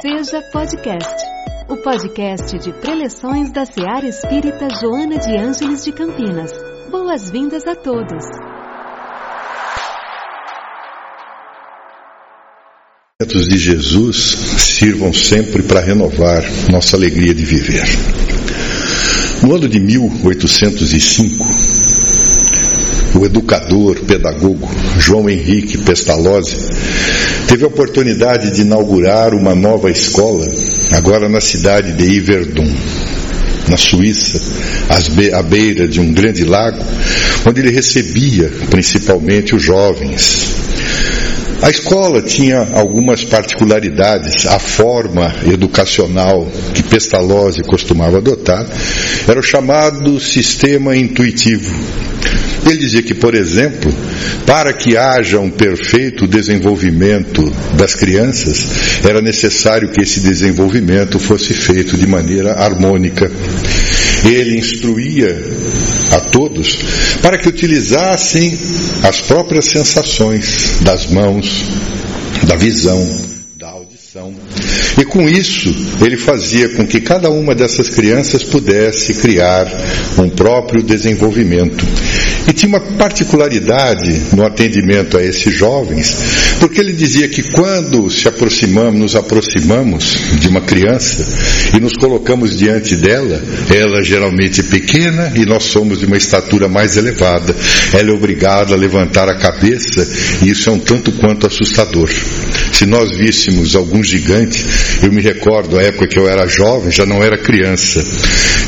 Seja Podcast, o podcast de preleções da Seara Espírita Joana de Ângeles de Campinas. Boas-vindas a todos. de Jesus sirvam sempre para renovar nossa alegria de viver. No ano de 1805, o educador, pedagogo João Henrique Pestalozzi teve a oportunidade de inaugurar uma nova escola, agora na cidade de Yverdon, na Suíça, à beira de um grande lago, onde ele recebia principalmente os jovens. A escola tinha algumas particularidades. A forma educacional que Pestalozzi costumava adotar era o chamado sistema intuitivo ele dizia que, por exemplo, para que haja um perfeito desenvolvimento das crianças, era necessário que esse desenvolvimento fosse feito de maneira harmônica. Ele instruía a todos para que utilizassem as próprias sensações das mãos, da visão, e com isso, ele fazia com que cada uma dessas crianças pudesse criar um próprio desenvolvimento. E tinha uma particularidade no atendimento a esses jovens, porque ele dizia que quando se aproximamos, nos aproximamos de uma criança e nos colocamos diante dela, ela geralmente é pequena e nós somos de uma estatura mais elevada. Ela é obrigada a levantar a cabeça e isso é um tanto quanto assustador. Se nós víssemos algum gigante, eu me recordo a época que eu era jovem, já não era criança.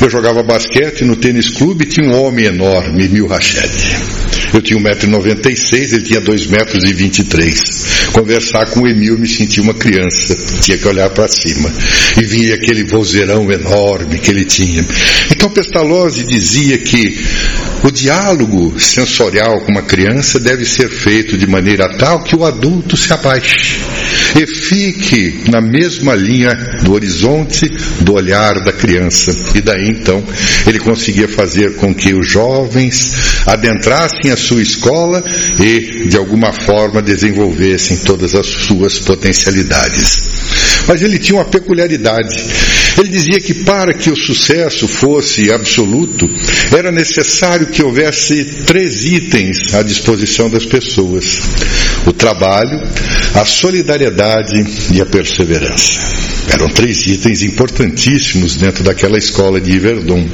Eu jogava basquete no tênis clube e tinha um homem enorme, Mil Eu tinha 1,96m, ele tinha 2,23m. Conversar com o Emil me sentia uma criança, tinha que olhar para cima. E via aquele vozeirão enorme que ele tinha. Então Pestalozzi dizia que o diálogo sensorial com uma criança deve ser feito de maneira tal que o adulto se abaixe e fique na mesma linha do horizonte do olhar da criança. E daí então ele conseguia fazer com que os jovens adentrassem a sua escola e de alguma forma desenvolvessem todas as suas potencialidades. Mas ele tinha uma peculiaridade. Ele dizia que para que o sucesso fosse absoluto, era necessário que houvesse três itens à disposição das pessoas: o trabalho, a solidariedade e a perseverança. Eram três itens importantíssimos dentro daquela escola de Iverdon.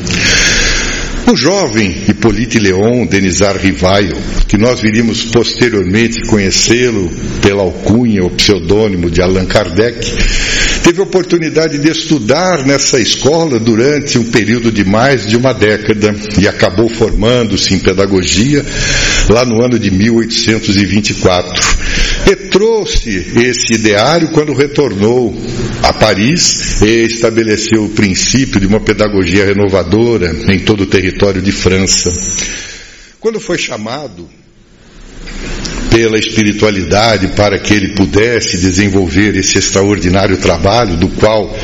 O jovem Hippolyte Leon Denizar Rivaio, que nós viríamos posteriormente conhecê-lo pela alcunha ou pseudônimo de Allan Kardec, teve oportunidade de estudar nessa escola durante um período de mais de uma década e acabou formando-se em pedagogia lá no ano de 1824. E trouxe esse ideário quando retornou a Paris e estabeleceu o princípio de uma pedagogia renovadora em todo o território de França. Quando foi chamado pela espiritualidade para que ele pudesse desenvolver esse extraordinário trabalho, do qual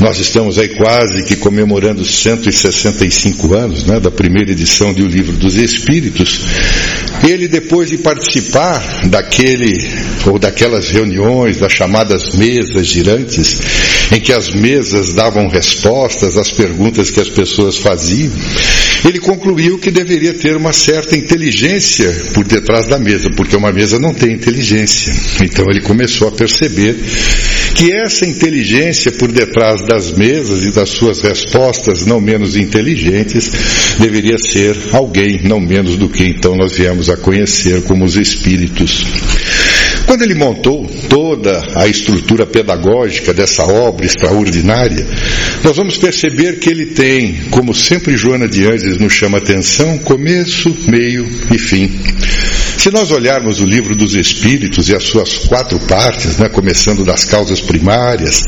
nós estamos aí quase que comemorando 165 anos né, da primeira edição de O Livro dos Espíritos. Ele, depois de participar daquele ou daquelas reuniões, das chamadas mesas girantes, em que as mesas davam respostas às perguntas que as pessoas faziam, ele concluiu que deveria ter uma certa inteligência por detrás da mesa, porque uma mesa não tem inteligência. Então ele começou a perceber que essa inteligência por detrás das mesas e das suas respostas não menos inteligentes deveria ser alguém não menos do que então nós viemos a conhecer como os espíritos. Quando ele montou toda a estrutura pedagógica dessa obra extraordinária, nós vamos perceber que ele tem, como sempre Joana de Anjos nos chama atenção, começo, meio e fim. Se nós olharmos o livro dos Espíritos e as suas quatro partes, né, começando das causas primárias,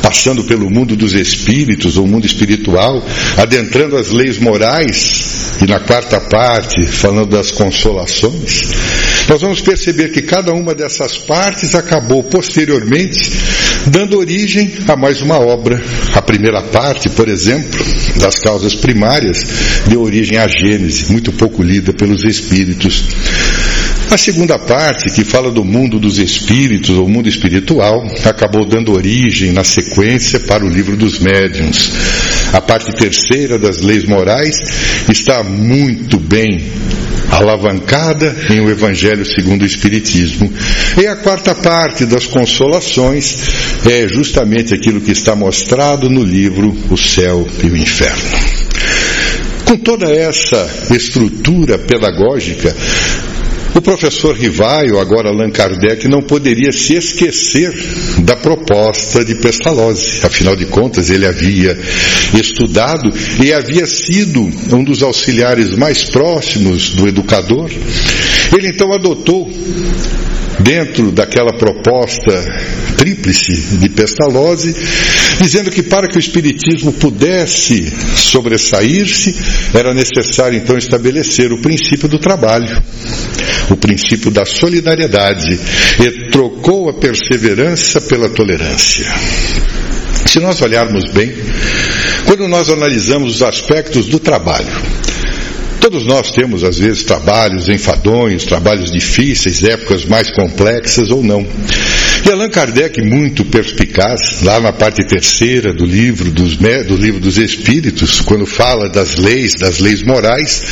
passando pelo mundo dos espíritos, ou mundo espiritual, adentrando as leis morais, e na quarta parte, falando das consolações, nós vamos perceber que cada uma dessas partes acabou posteriormente dando origem a mais uma obra. A primeira parte, por exemplo, das causas primárias, deu origem à Gênese, muito pouco lida pelos espíritos. A segunda parte, que fala do mundo dos espíritos, ou mundo espiritual, acabou dando origem, na sequência, para o livro dos médiuns. A parte terceira das leis morais está muito bem alavancada em o Evangelho segundo o Espiritismo. E a quarta parte das consolações é justamente aquilo que está mostrado no livro O Céu e o Inferno. Com toda essa estrutura pedagógica, o professor Rivaio, agora Allan Kardec, não poderia se esquecer da proposta de Pestalozzi. Afinal de contas, ele havia estudado e havia sido um dos auxiliares mais próximos do educador. Ele então adotou dentro daquela proposta tríplice de Pestalozzi, dizendo que para que o Espiritismo pudesse sobressair-se, era necessário então estabelecer o princípio do trabalho, o princípio da solidariedade, e trocou a perseverança pela tolerância. Se nós olharmos bem, quando nós analisamos os aspectos do trabalho, Todos nós temos, às vezes, trabalhos enfadonhos, trabalhos difíceis, épocas mais complexas ou não. E Allan Kardec, muito perspicaz, lá na parte terceira do livro dos, do livro dos Espíritos, quando fala das leis, das leis morais,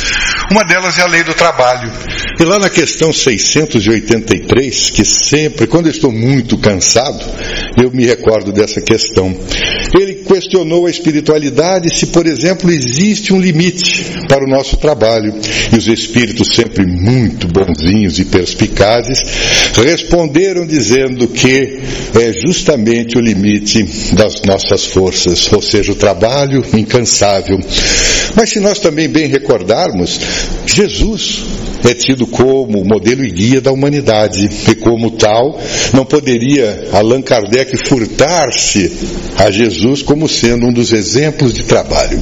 uma delas é a lei do trabalho. E lá na questão 683, que sempre, quando eu estou muito cansado, eu me recordo dessa questão. Ele questionou a espiritualidade se, por exemplo, existe um limite para o nosso trabalho. E os espíritos, sempre muito bonzinhos e perspicazes, responderam dizendo que é justamente o limite das nossas forças, ou seja, o trabalho incansável. Mas se nós também bem recordarmos, Jesus é tido como modelo e guia da humanidade, e como tal, não poderia Allan Kardec furtar-se a Jesus como sendo um dos exemplos de trabalho.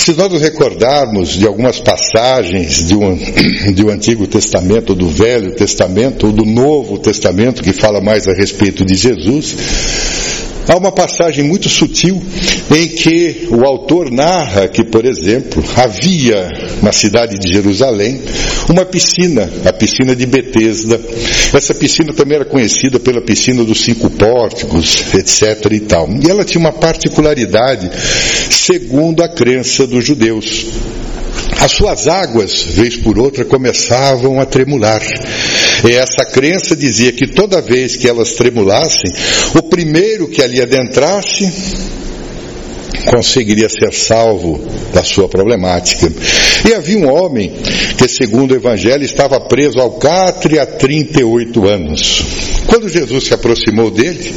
Se nós nos recordarmos de algumas passagens de um, de um Antigo Testamento, do Velho Testamento, ou do Novo Testamento, que fala mais a respeito de Jesus, Há uma passagem muito sutil em que o autor narra que, por exemplo, havia na cidade de Jerusalém uma piscina, a piscina de Betesda. Essa piscina também era conhecida pela piscina dos cinco pórticos, etc. e tal. E ela tinha uma particularidade, segundo a crença dos judeus. As suas águas, vez por outra, começavam a tremular. E essa crença dizia que toda vez que elas tremulassem, o primeiro que ali adentrasse conseguiria ser salvo da sua problemática. E havia um homem que, segundo o Evangelho, estava preso ao catre há 38 anos. Quando Jesus se aproximou dele,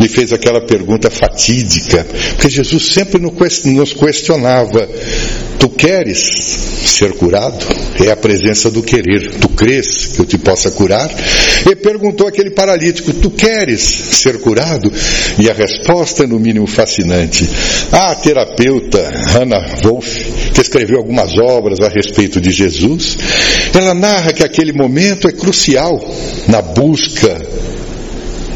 lhe fez aquela pergunta fatídica, porque Jesus sempre nos questionava: Tu queres ser curado? É a presença do querer. Tu crês que eu te possa curar? E perguntou aquele paralítico: Tu queres ser curado? E a resposta, no mínimo, fascinante. A terapeuta Hannah Wolff, que escreveu algumas obras a respeito de Jesus, ela narra que aquele momento é crucial na busca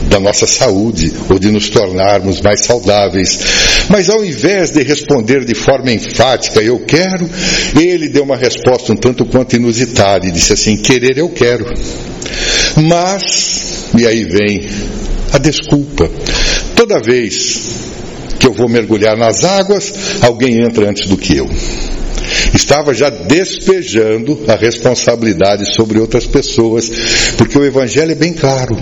da nossa saúde ou de nos tornarmos mais saudáveis. Mas ao invés de responder de forma enfática, eu quero, ele deu uma resposta um tanto quanto inusitada e disse assim: querer eu quero. Mas, e aí vem a desculpa. Toda vez que eu vou mergulhar nas águas, alguém entra antes do que eu estava já despejando a responsabilidade sobre outras pessoas, porque o Evangelho é bem claro.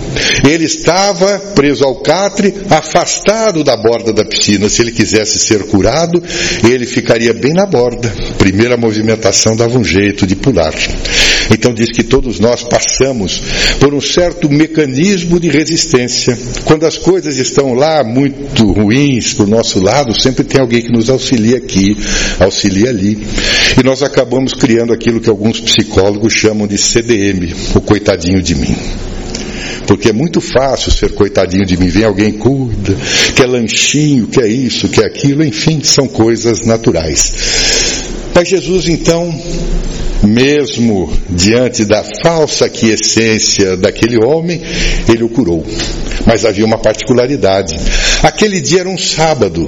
Ele estava preso ao catre, afastado da borda da piscina. Se ele quisesse ser curado, ele ficaria bem na borda. Primeira movimentação dava um jeito de pular. Então diz que todos nós passamos por um certo mecanismo de resistência. Quando as coisas estão lá muito ruins o nosso lado, sempre tem alguém que nos auxilia aqui, auxilia ali. E nós acabamos criando aquilo que alguns psicólogos chamam de CDM, o coitadinho de mim. Porque é muito fácil ser coitadinho de mim. Vem alguém cuida, quer lanchinho, quer isso, quer aquilo, enfim, são coisas naturais. Mas Jesus então mesmo diante da falsa quiescência daquele homem, ele o curou. Mas havia uma particularidade. Aquele dia era um sábado.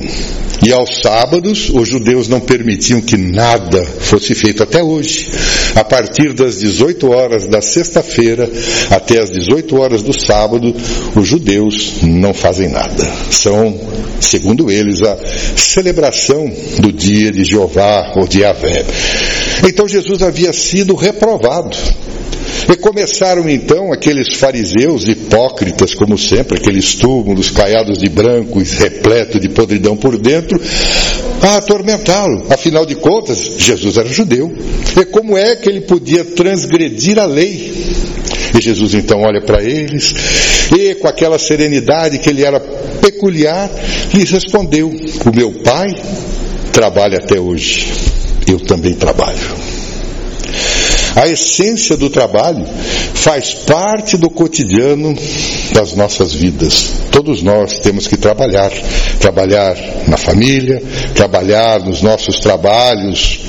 E aos sábados, os judeus não permitiam que nada fosse feito até hoje. A partir das 18 horas da sexta-feira até as 18 horas do sábado, os judeus não fazem nada. São, segundo eles, a celebração do dia de Jeová ou de Yahvé. Então Jesus havia sido reprovado. E começaram então aqueles fariseus hipócritas, como sempre, aqueles túmulos caiados de branco e repleto de podridão por dentro, a atormentá-lo. Afinal de contas, Jesus era judeu. E como é que ele podia transgredir a lei? E Jesus então olha para eles e, com aquela serenidade que ele era peculiar, lhes respondeu: O meu pai trabalha até hoje, eu também trabalho. A essência do trabalho faz parte do cotidiano das nossas vidas. Todos nós temos que trabalhar. Trabalhar na família, trabalhar nos nossos trabalhos,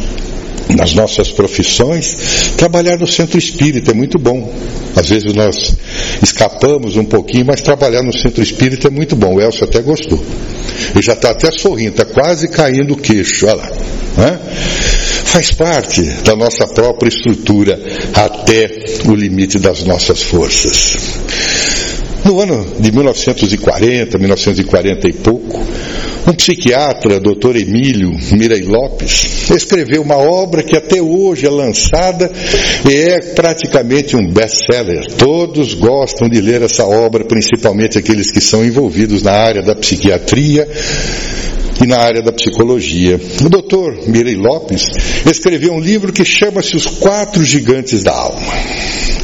nas nossas profissões, trabalhar no centro espírita é muito bom. Às vezes nós escapamos um pouquinho, mas trabalhar no centro espírita é muito bom. O Elcio até gostou. Ele já está até sorrindo, está quase caindo o queixo, olha lá. Né? faz parte da nossa própria estrutura até o limite das nossas forças. No ano de 1940, 1940 e pouco, um psiquiatra, Dr. Emílio Mirei Lopes, escreveu uma obra que até hoje é lançada e é praticamente um best-seller. Todos gostam de ler essa obra, principalmente aqueles que são envolvidos na área da psiquiatria e na área da psicologia. O doutor Mirei Lopes escreveu um livro que chama-se Os Quatro Gigantes da Alma.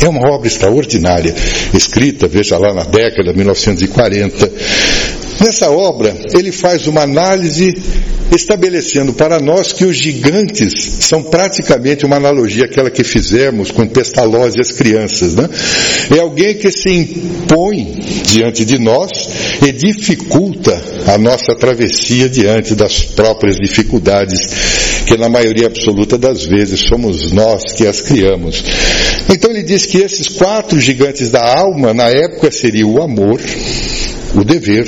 É uma obra extraordinária, escrita, veja lá, na década de 1940. Nessa obra, ele faz uma análise estabelecendo para nós que os gigantes são praticamente uma analogia àquela que fizemos com Pestalozzi e as crianças. Né? É alguém que se impõe diante de nós e dificulta a nossa travessia diante das próprias dificuldades, que na maioria absoluta das vezes somos nós que as criamos. Então ele diz que esses quatro gigantes da alma, na época, seriam o amor, o dever,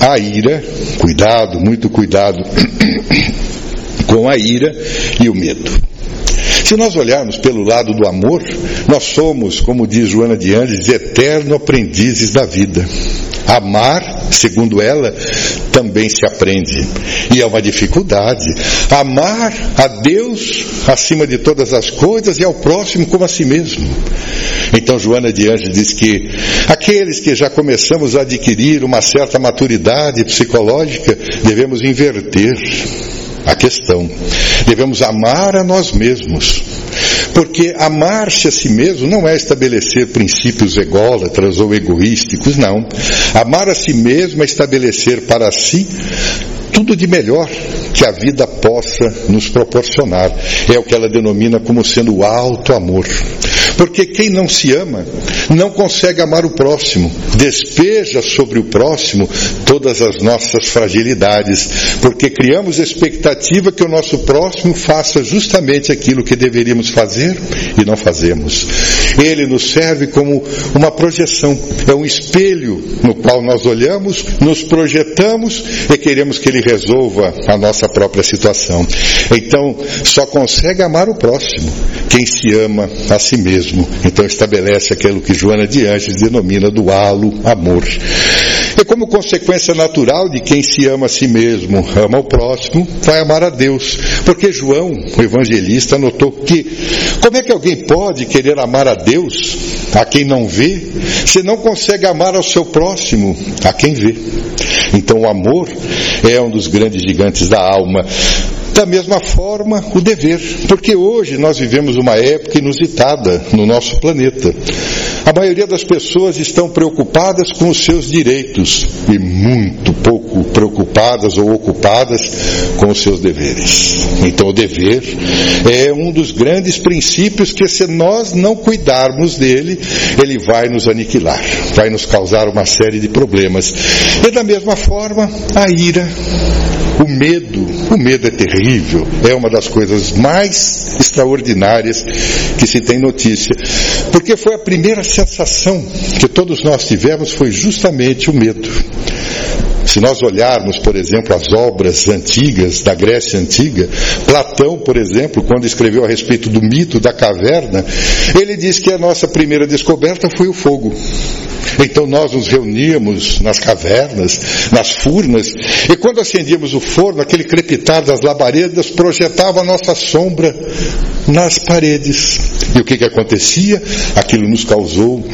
a ira, cuidado, muito cuidado com a ira e o medo. Se nós olharmos pelo lado do amor, nós somos, como diz Joana de Andes, eterno aprendizes da vida. Amar, segundo ela, também se aprende. E é uma dificuldade. Amar a Deus acima de todas as coisas e ao próximo como a si mesmo. Então Joana de Anjos diz que aqueles que já começamos a adquirir uma certa maturidade psicológica, devemos inverter a questão. Devemos amar a nós mesmos. Porque amar-se a si mesmo não é estabelecer princípios ególatras ou egoísticos, não. Amar a si mesmo é estabelecer para si tudo de melhor que a vida possa nos proporcionar. É o que ela denomina como sendo o alto amor. Porque quem não se ama não consegue amar o próximo, despeja sobre o próximo todas as nossas fragilidades, porque criamos expectativa que o nosso próximo faça justamente aquilo que deveríamos fazer e não fazemos. Ele nos serve como uma projeção, é um espelho no qual nós olhamos, nos projetamos e queremos que ele resolva a nossa própria situação. Então, só consegue amar o próximo quem se ama a si mesmo. Então, estabelece aquilo que Joana de Anjos denomina do halo amor. E como consequência natural de quem se ama a si mesmo, ama o próximo, vai amar a Deus. Porque João, o evangelista, notou que como é que alguém pode querer amar a Deus, a quem não vê, se não consegue amar ao seu próximo, a quem vê? Então o amor é um dos grandes gigantes da alma. Da mesma forma, o dever, porque hoje nós vivemos uma época inusitada no nosso planeta. A maioria das pessoas estão preocupadas com os seus direitos e muito pouco preocupadas ou ocupadas com os seus deveres. Então, o dever é um dos grandes princípios que, se nós não cuidarmos dele, ele vai nos aniquilar, vai nos causar uma série de problemas. E da mesma forma, a ira, o medo, o medo é terrível, é uma das coisas mais extraordinárias que se tem notícia, porque foi a primeira sensação que todos nós tivemos foi justamente o medo. Se nós olharmos, por exemplo, as obras antigas da Grécia Antiga, Platão, por exemplo, quando escreveu a respeito do mito da caverna, ele diz que a nossa primeira descoberta foi o fogo. Então nós nos reuníamos nas cavernas, nas furnas, e quando acendíamos o forno, aquele crepitar das labaredas projetava a nossa sombra nas paredes. E o que, que acontecia? Aquilo nos causou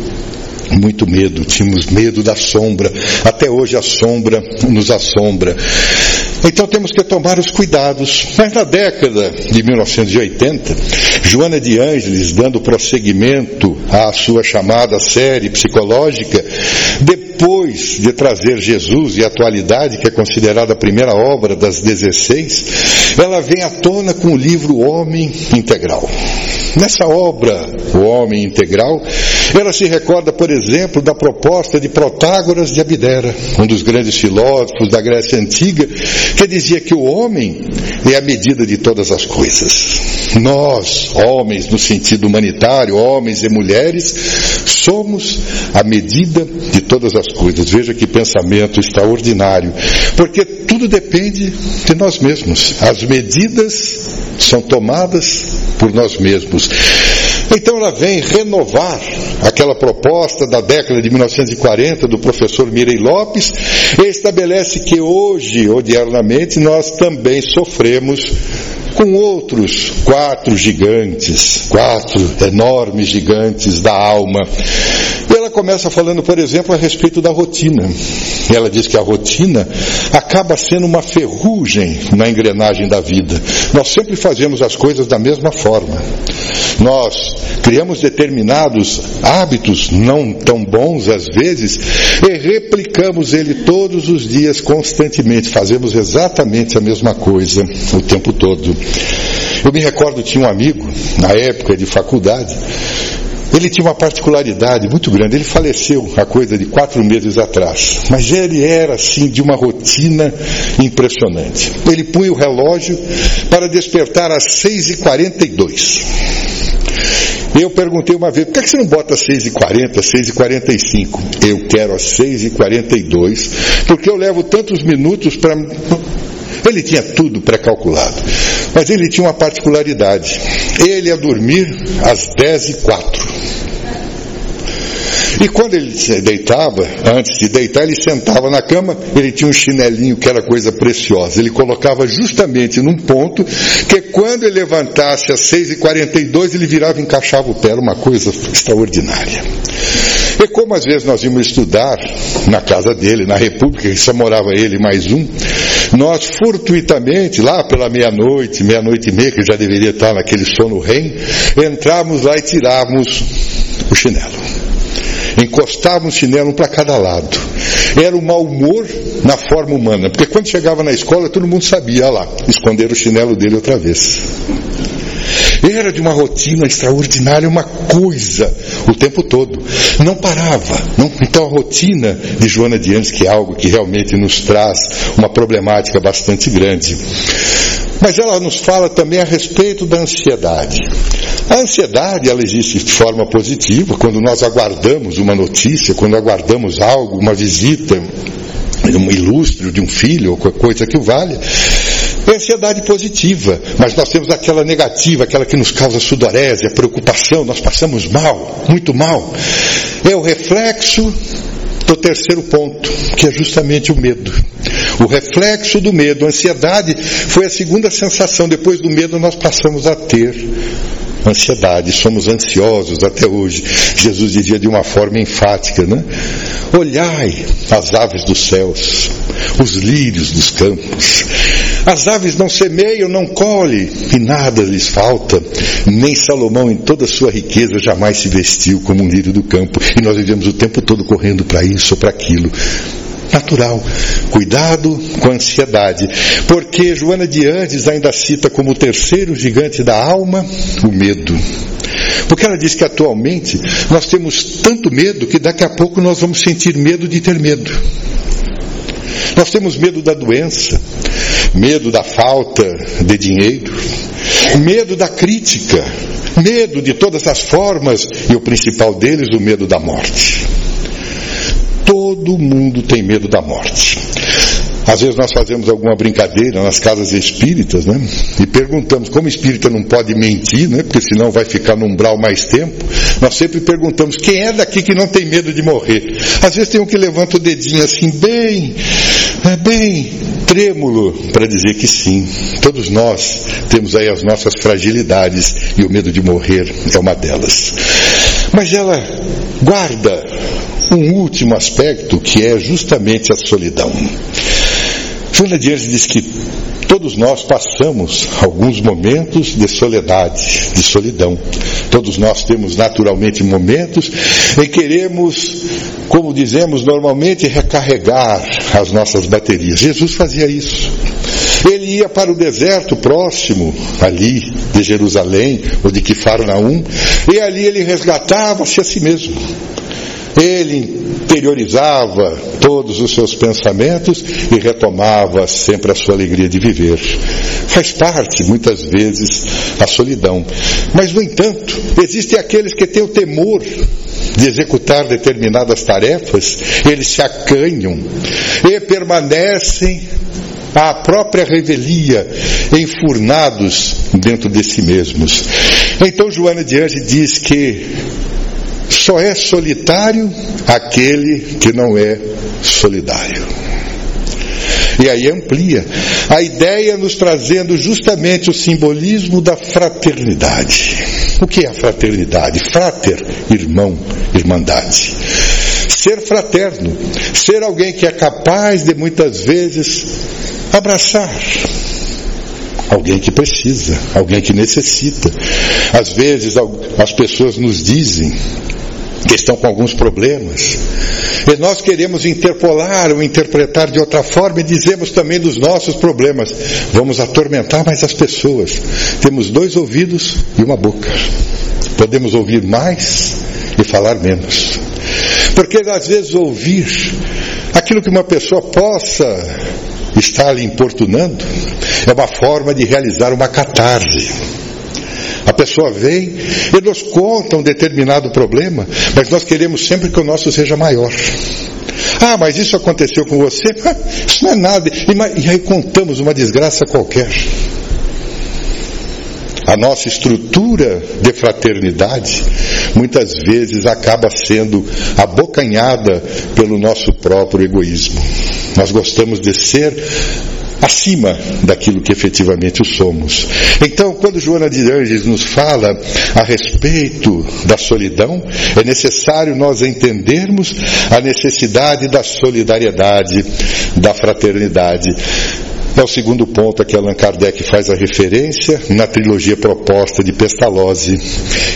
muito medo, tínhamos medo da sombra. Até hoje a sombra nos assombra. Então temos que tomar os cuidados. Mas na década de 1980, Joana de Ângeles, dando prosseguimento à sua chamada série psicológica, depois de trazer Jesus e a atualidade, que é considerada a primeira obra das 16, ela vem à tona com o livro Homem Integral. Nessa obra, O Homem Integral, ela se recorda, por exemplo, da proposta de Protágoras de Abdera, um dos grandes filósofos da Grécia Antiga, que dizia que o homem é a medida de todas as coisas. Nós, homens no sentido humanitário, homens e mulheres, somos a medida de todas as coisas. Veja que pensamento extraordinário, porque tudo depende de nós mesmos. As medidas são tomadas por nós mesmos. Então ela vem renovar aquela proposta da década de 1940 do professor Mirei Lopes e estabelece que hoje, odiernamente, nós também sofremos com outros quatro gigantes, quatro enormes gigantes da alma. Ela começa falando, por exemplo, a respeito da rotina. Ela diz que a rotina acaba sendo uma ferrugem na engrenagem da vida. Nós sempre fazemos as coisas da mesma forma. Nós criamos determinados hábitos não tão bons às vezes e replicamos ele todos os dias constantemente. Fazemos exatamente a mesma coisa o tempo todo. Eu me recordo, tinha um amigo, na época de faculdade, ele tinha uma particularidade muito grande. Ele faleceu há coisa de quatro meses atrás. Mas ele era, assim, de uma rotina impressionante. Ele punha o relógio para despertar às 6h42. Eu perguntei uma vez, por que você não bota 6h40, 6h45? Eu quero às 6h42, porque eu levo tantos minutos para ele tinha tudo pré-calculado. Mas ele tinha uma particularidade. Ele ia dormir às 10 e 4. E quando ele deitava, antes de deitar, ele sentava na cama, ele tinha um chinelinho que era coisa preciosa. Ele colocava justamente num ponto que quando ele levantasse às 6h42, ele virava e encaixava o pé, era uma coisa extraordinária. E como às vezes nós íamos estudar na casa dele, na República, que só morava ele mais um, nós fortuitamente, lá pela meia-noite, meia-noite e meia, que já deveria estar naquele sono rem, entrávamos lá e tirávamos o chinelo. Encostávamos o chinelo um para cada lado. Era o mau humor na forma humana, porque quando chegava na escola todo mundo sabia, lá, esconder o chinelo dele outra vez. Era de uma rotina extraordinária, uma coisa o tempo todo. Não parava. Não, então a rotina de Joana de Anjos, que é algo que realmente nos traz uma problemática bastante grande. Mas ela nos fala também a respeito da ansiedade. A ansiedade, ela existe de forma positiva, quando nós aguardamos uma notícia, quando aguardamos algo, uma visita, um ilustre de um filho, ou qualquer coisa que o valha. É ansiedade positiva, mas nós temos aquela negativa, aquela que nos causa sudorese, a preocupação, nós passamos mal, muito mal. É o reflexo do terceiro ponto, que é justamente o medo. O reflexo do medo, a ansiedade, foi a segunda sensação. Depois do medo, nós passamos a ter ansiedade, somos ansiosos até hoje. Jesus dizia de uma forma enfática, né? Olhai as aves dos céus, os lírios dos campos. As aves não semeiam, não colhem, e nada lhes falta. Nem Salomão, em toda a sua riqueza, jamais se vestiu como um lírio do campo. E nós vivemos o tempo todo correndo para isso ou para aquilo natural. Cuidado com a ansiedade, porque Joana de Andes ainda cita como o terceiro gigante da alma o medo. Porque ela diz que atualmente nós temos tanto medo que daqui a pouco nós vamos sentir medo de ter medo. Nós temos medo da doença, medo da falta de dinheiro, medo da crítica, medo de todas as formas e o principal deles, o medo da morte. Todo mundo tem medo da morte. Às vezes nós fazemos alguma brincadeira nas casas espíritas, né? E perguntamos, como espírita não pode mentir, né? Porque senão vai ficar no umbral mais tempo. Nós sempre perguntamos, quem é daqui que não tem medo de morrer? Às vezes tem um que levanta o dedinho assim, bem, é bem trêmulo, para dizer que sim. Todos nós temos aí as nossas fragilidades e o medo de morrer é uma delas. Mas ela guarda um último aspecto que é justamente a solidão. Joana Dias diz que todos nós passamos alguns momentos de soledade, de solidão. Todos nós temos naturalmente momentos em que queremos, como dizemos normalmente, recarregar as nossas baterias. Jesus fazia isso. Ele ia para o deserto próximo, ali de Jerusalém, ou de Quifarnaum, e ali ele resgatava-se a si mesmo. Ele interiorizava todos os seus pensamentos e retomava sempre a sua alegria de viver. Faz parte, muitas vezes, a solidão. Mas, no entanto, existem aqueles que têm o temor de executar determinadas tarefas, eles se acanham e permanecem à própria revelia, enfurnados dentro de si mesmos. Então Joana de Ange diz que só é solitário aquele que não é solidário. E aí amplia a ideia nos trazendo justamente o simbolismo da fraternidade. O que é a fraternidade? Frater, irmão, irmandade. Ser fraterno, ser alguém que é capaz de muitas vezes abraçar, alguém que precisa, alguém que necessita. Às vezes as pessoas nos dizem que estão com alguns problemas. E nós queremos interpolar ou interpretar de outra forma e dizemos também dos nossos problemas. Vamos atormentar mais as pessoas. Temos dois ouvidos e uma boca. Podemos ouvir mais e falar menos. Porque às vezes ouvir aquilo que uma pessoa possa estar lhe importunando é uma forma de realizar uma catarse a pessoa vem e nos conta um determinado problema, mas nós queremos sempre que o nosso seja maior. Ah, mas isso aconteceu com você? Isso não é nada. E aí contamos uma desgraça qualquer. A nossa estrutura de fraternidade muitas vezes acaba sendo abocanhada pelo nosso próprio egoísmo. Nós gostamos de ser acima daquilo que efetivamente somos. Então, quando Joana de Anges nos fala a respeito da solidão, é necessário nós entendermos a necessidade da solidariedade, da fraternidade. É o segundo ponto a que Allan Kardec faz a referência na trilogia proposta de Pestalozzi.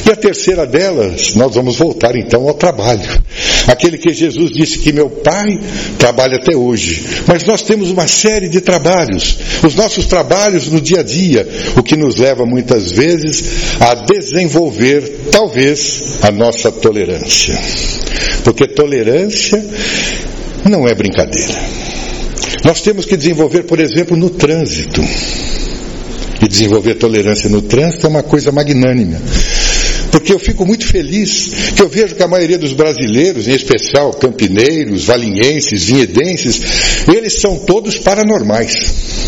E a terceira delas, nós vamos voltar então ao trabalho. Aquele que Jesus disse que meu pai trabalha até hoje. Mas nós temos uma série de trabalhos. Os nossos trabalhos no dia a dia, o que nos leva muitas vezes a desenvolver, talvez, a nossa tolerância. Porque tolerância não é brincadeira. Nós temos que desenvolver, por exemplo, no trânsito. E desenvolver tolerância no trânsito é uma coisa magnânima. Porque eu fico muito feliz que eu vejo que a maioria dos brasileiros, em especial campineiros, valinhenses, vinhedenses, eles são todos paranormais.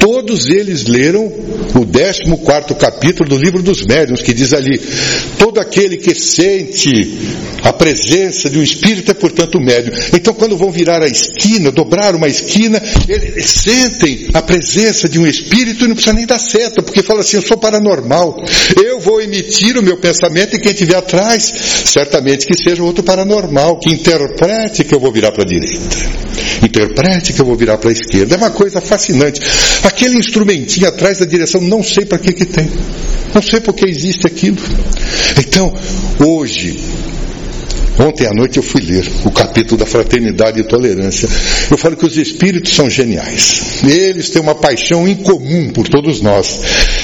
Todos eles leram o 14 capítulo do livro dos médiuns, que diz ali: todo aquele que sente a presença de um espírito é, portanto, médium. Então, quando vão virar a esquina, dobrar uma esquina, eles sentem a presença de um espírito e não precisa nem dar seta, porque fala assim: eu sou paranormal. Eu vou emitir o meu pensamento e quem estiver atrás, certamente que seja outro paranormal, que interprete que eu vou virar para a direita, interprete que eu vou virar para a esquerda. É uma coisa fascinante. Aquele instrumentinho atrás da direção, não sei para que que tem. Não sei por que existe aquilo. Então, hoje, Ontem à noite eu fui ler o capítulo da fraternidade e tolerância. Eu falo que os espíritos são geniais. Eles têm uma paixão incomum por todos nós.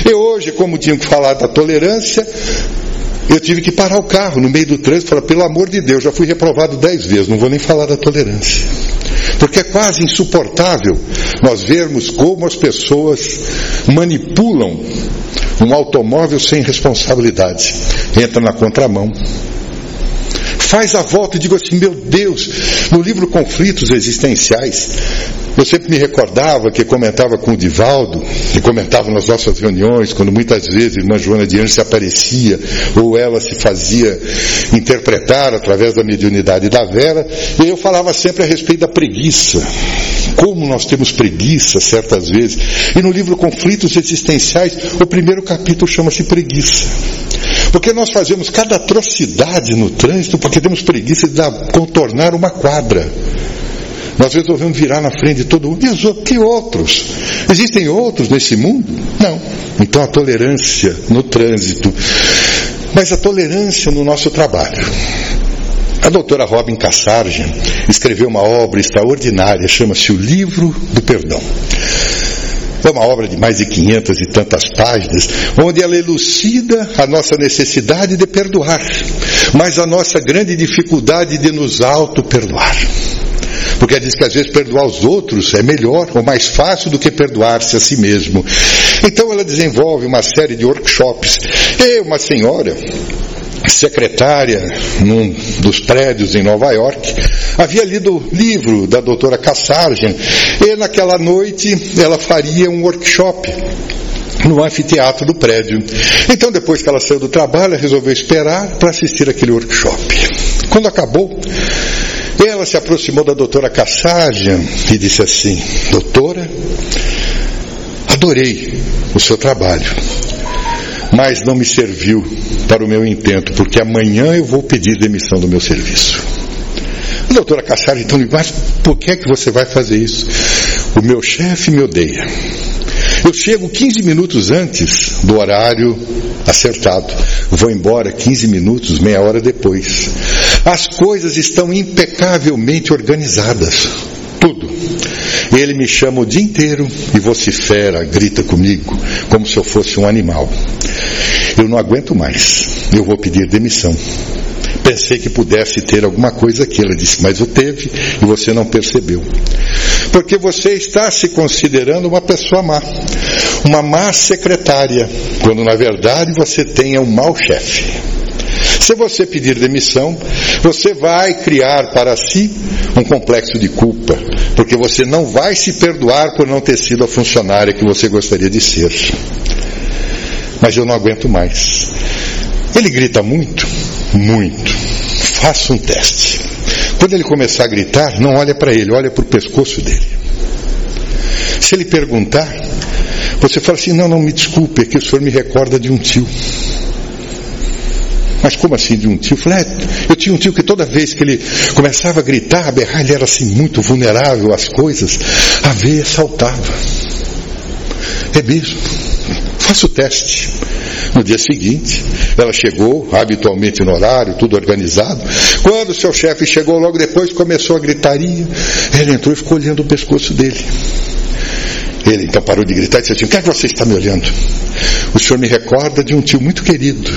E hoje, como tinha que falar da tolerância, eu tive que parar o carro no meio do trânsito e falar, pelo amor de Deus, já fui reprovado dez vezes, não vou nem falar da tolerância. Porque é quase insuportável nós vermos como as pessoas manipulam um automóvel sem responsabilidade. Entra na contramão. Faz a volta e digo assim, meu Deus, no livro Conflitos Existenciais, eu sempre me recordava que comentava com o Divaldo, e comentava nas nossas reuniões, quando muitas vezes a irmã Joana de Anjos se aparecia, ou ela se fazia interpretar através da mediunidade da Vera, e eu falava sempre a respeito da preguiça. Como nós temos preguiça certas vezes. E no livro Conflitos Existenciais, o primeiro capítulo chama-se Preguiça. Porque nós fazemos cada atrocidade no trânsito porque temos preguiça de contornar uma quadra. Nós resolvemos virar na frente de todo mundo. E que outros? Existem outros nesse mundo? Não. Então a tolerância no trânsito. Mas a tolerância no nosso trabalho. A doutora Robin Cassarge escreveu uma obra extraordinária, chama-se O Livro do Perdão. É uma obra de mais de 500 e tantas páginas, onde ela elucida a nossa necessidade de perdoar, mas a nossa grande dificuldade de nos auto-perdoar. Porque ela diz que às vezes perdoar os outros é melhor ou mais fácil do que perdoar-se a si mesmo. Então ela desenvolve uma série de workshops. E uma senhora secretária num dos prédios em Nova York, havia lido o livro da doutora Kassarjan e naquela noite ela faria um workshop no anfiteatro do prédio. Então, depois que ela saiu do trabalho, ela resolveu esperar para assistir aquele workshop. Quando acabou, ela se aproximou da doutora Kassagian e disse assim: Doutora, adorei o seu trabalho, mas não me serviu para o meu intento, porque amanhã eu vou pedir demissão do meu serviço. A doutora Kassagian então disse: Mas por que é que você vai fazer isso? O meu chefe me odeia. Eu chego 15 minutos antes do horário acertado. Vou embora 15 minutos, meia hora depois. As coisas estão impecavelmente organizadas. Tudo. Ele me chama o dia inteiro e vocifera, grita comigo, como se eu fosse um animal. Eu não aguento mais. Eu vou pedir demissão. Pensei que pudesse ter alguma coisa aqui. Ela disse, mas o teve e você não percebeu. Porque você está se considerando uma pessoa má. Uma má secretária, quando na verdade você tem um mau chefe. Se você pedir demissão, você vai criar para si um complexo de culpa, porque você não vai se perdoar por não ter sido a funcionária que você gostaria de ser. Mas eu não aguento mais. Ele grita muito, muito. Faça um teste. Quando ele começar a gritar, não olha para ele, olha para o pescoço dele. Se ele perguntar, você fala assim: não, não, me desculpe, é que o senhor me recorda de um tio. Mas como assim de um tio? Eu falei, é, eu tinha um tio que toda vez que ele começava a gritar, a berrar, ele era assim muito vulnerável às coisas, a veia saltava. É mesmo. Faça o teste. No dia seguinte, ela chegou, habitualmente no horário, tudo organizado. Quando o seu chefe chegou logo depois, começou a gritaria. Ela entrou e ficou olhando o pescoço dele. Ele então parou de gritar e disse assim: O que é que você está me olhando? O senhor me recorda de um tio muito querido.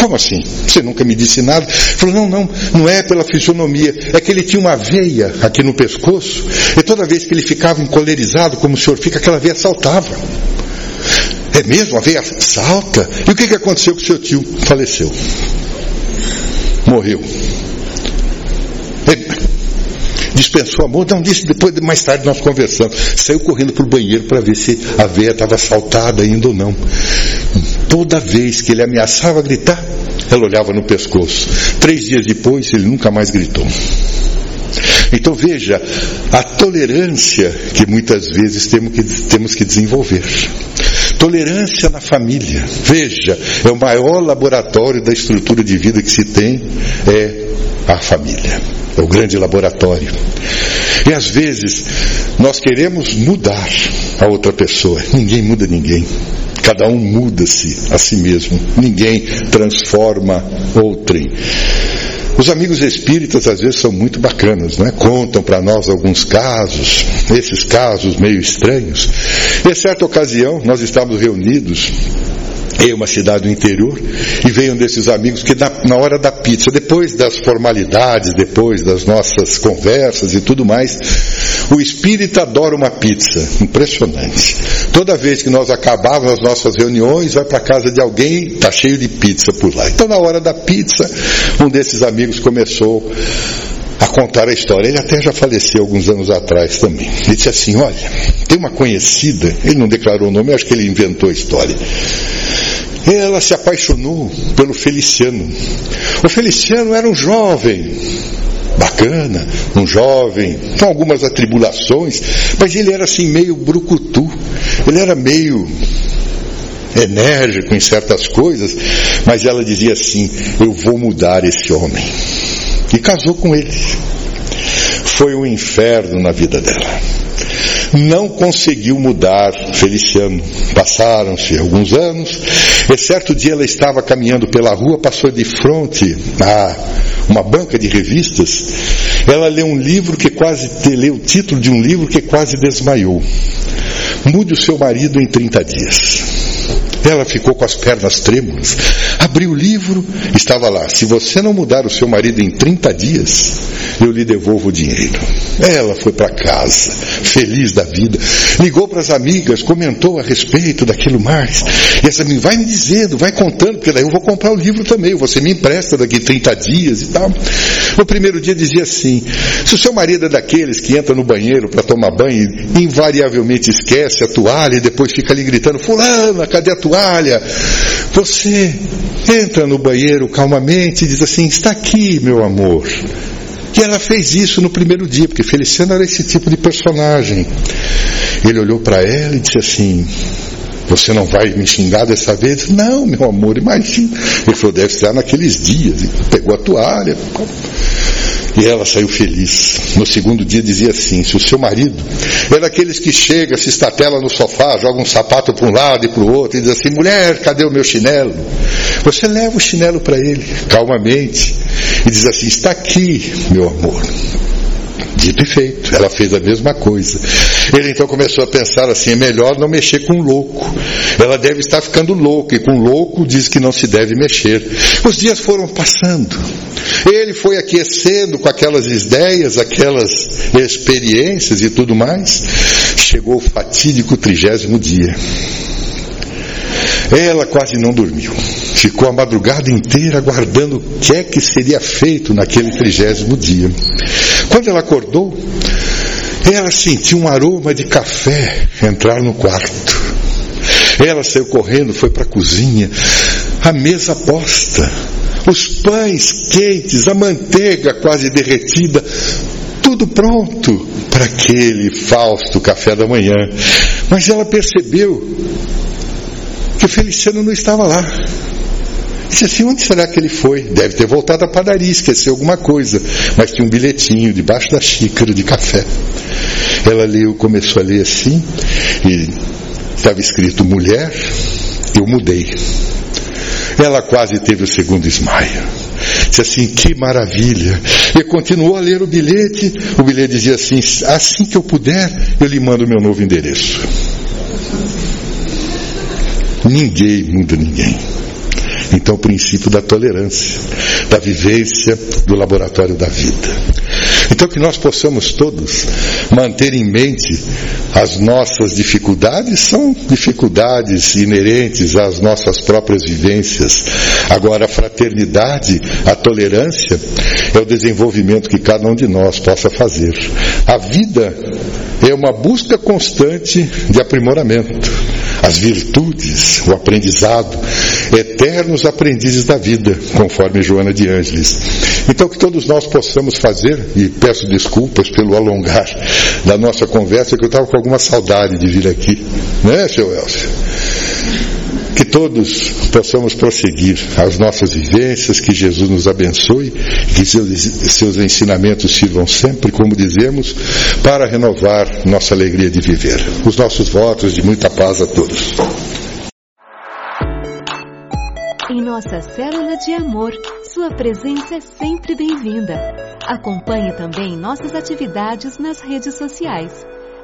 Como assim? Você nunca me disse nada? Ele falou, não, não, não é pela fisionomia. É que ele tinha uma veia aqui no pescoço, e toda vez que ele ficava encolerizado, como o senhor fica, aquela veia saltava. É mesmo? A veia salta? E o que, que aconteceu com o seu tio? Faleceu. Morreu. Ele dispensou amor, não disse, depois, mais tarde nós conversamos. Saiu correndo para o banheiro para ver se a veia estava saltada ainda ou não. Toda vez que ele ameaçava gritar, ela olhava no pescoço. Três dias depois, ele nunca mais gritou. Então veja a tolerância que muitas vezes temos que, temos que desenvolver. Tolerância na família. Veja, é o maior laboratório da estrutura de vida que se tem é a família. É o grande laboratório. E às vezes nós queremos mudar a outra pessoa. Ninguém muda ninguém. Cada um muda-se a si mesmo. Ninguém transforma outrem. Os amigos espíritas às vezes são muito bacanas, né? contam para nós alguns casos, esses casos meio estranhos. E em certa ocasião nós estávamos reunidos em uma cidade do interior, e veio um desses amigos que na, na, hora da pizza, depois das formalidades, depois das nossas conversas e tudo mais, o espírito adora uma pizza, impressionante. Toda vez que nós acabávamos as nossas reuniões, vai para casa de alguém, está cheio de pizza por lá. Então na hora da pizza, um desses amigos começou a contar a história. Ele até já faleceu alguns anos atrás também. Ele disse assim: Olha, tem uma conhecida, ele não declarou o nome, acho que ele inventou a história. Ela se apaixonou pelo Feliciano. O Feliciano era um jovem, bacana, um jovem, com algumas atribulações, mas ele era assim meio brucutu, ele era meio enérgico em certas coisas, mas ela dizia assim: Eu vou mudar esse homem. E casou com ele. Foi um inferno na vida dela não conseguiu mudar Feliciano. Passaram-se alguns anos, e certo dia ela estava caminhando pela rua, passou de frente a uma banca de revistas, ela leu um livro que quase, leu o título de um livro que quase desmaiou. Mude o seu marido em 30 dias. Ela ficou com as pernas trêmulas, abriu o livro, estava lá: se você não mudar o seu marido em 30 dias, eu lhe devolvo o dinheiro. Ela foi para casa, feliz da vida, ligou para as amigas, comentou a respeito daquilo mais. E essa amiga vai me dizendo, vai contando, porque daí eu vou comprar o livro também, você me empresta daqui 30 dias e tal. No primeiro dia dizia assim: se o seu marido é daqueles que entra no banheiro para tomar banho e invariavelmente esquece a toalha e depois fica ali gritando: Fulana, cadê a toalha? Toalha. Você entra no banheiro calmamente e diz assim: Está aqui, meu amor. E ela fez isso no primeiro dia, porque Feliciano era esse tipo de personagem. Ele olhou para ela e disse assim: Você não vai me xingar dessa vez? Não, meu amor, imagina. Ele falou: Deve ser naqueles dias. E pegou a toalha. E ela saiu feliz. No segundo dia dizia assim: se o seu marido é daqueles que chega, se estatela no sofá, joga um sapato para um lado e para o outro, e diz assim: mulher, cadê o meu chinelo? Você leva o chinelo para ele, calmamente, e diz assim: está aqui, meu amor. Dito e feito, ela fez a mesma coisa. Ele então começou a pensar assim: é melhor não mexer com louco. Ela deve estar ficando louca, e com louco diz que não se deve mexer. Os dias foram passando. Ele foi aquecendo com aquelas ideias, aquelas experiências e tudo mais. Chegou o fatídico trigésimo dia. Ela quase não dormiu. Ficou a madrugada inteira aguardando o que é que seria feito naquele trigésimo dia. Quando ela acordou, ela sentiu um aroma de café entrar no quarto. Ela saiu correndo, foi para a cozinha, a mesa posta, os pães quentes, a manteiga quase derretida, tudo pronto para aquele fausto café da manhã. Mas ela percebeu que o Feliciano não estava lá. Disse assim: onde será que ele foi? Deve ter voltado à padaria, esqueceu alguma coisa. Mas tinha um bilhetinho debaixo da xícara de café. Ela leu, começou a ler assim, e estava escrito: mulher, eu mudei. Ela quase teve o segundo esmaio. Disse assim: que maravilha. E continuou a ler o bilhete. O bilhete dizia assim: assim que eu puder, eu lhe mando o meu novo endereço. Ninguém muda ninguém. Então, o princípio da tolerância, da vivência do laboratório da vida. Então, que nós possamos todos manter em mente as nossas dificuldades, são dificuldades inerentes às nossas próprias vivências. Agora, a fraternidade, a tolerância, é o desenvolvimento que cada um de nós possa fazer. A vida é uma busca constante de aprimoramento as virtudes, o aprendizado, eternos aprendizes da vida, conforme Joana de Ângeles. Então, que todos nós possamos fazer, e peço desculpas pelo alongar da nossa conversa, que eu estava com alguma saudade de vir aqui, né, seu Elcio? Que todos possamos prosseguir as nossas vivências, que Jesus nos abençoe, que seus, seus ensinamentos sirvam sempre, como dizemos, para renovar nossa alegria de viver. Os nossos votos de muita paz a todos. Em nossa célula de amor, sua presença é sempre bem-vinda. Acompanhe também nossas atividades nas redes sociais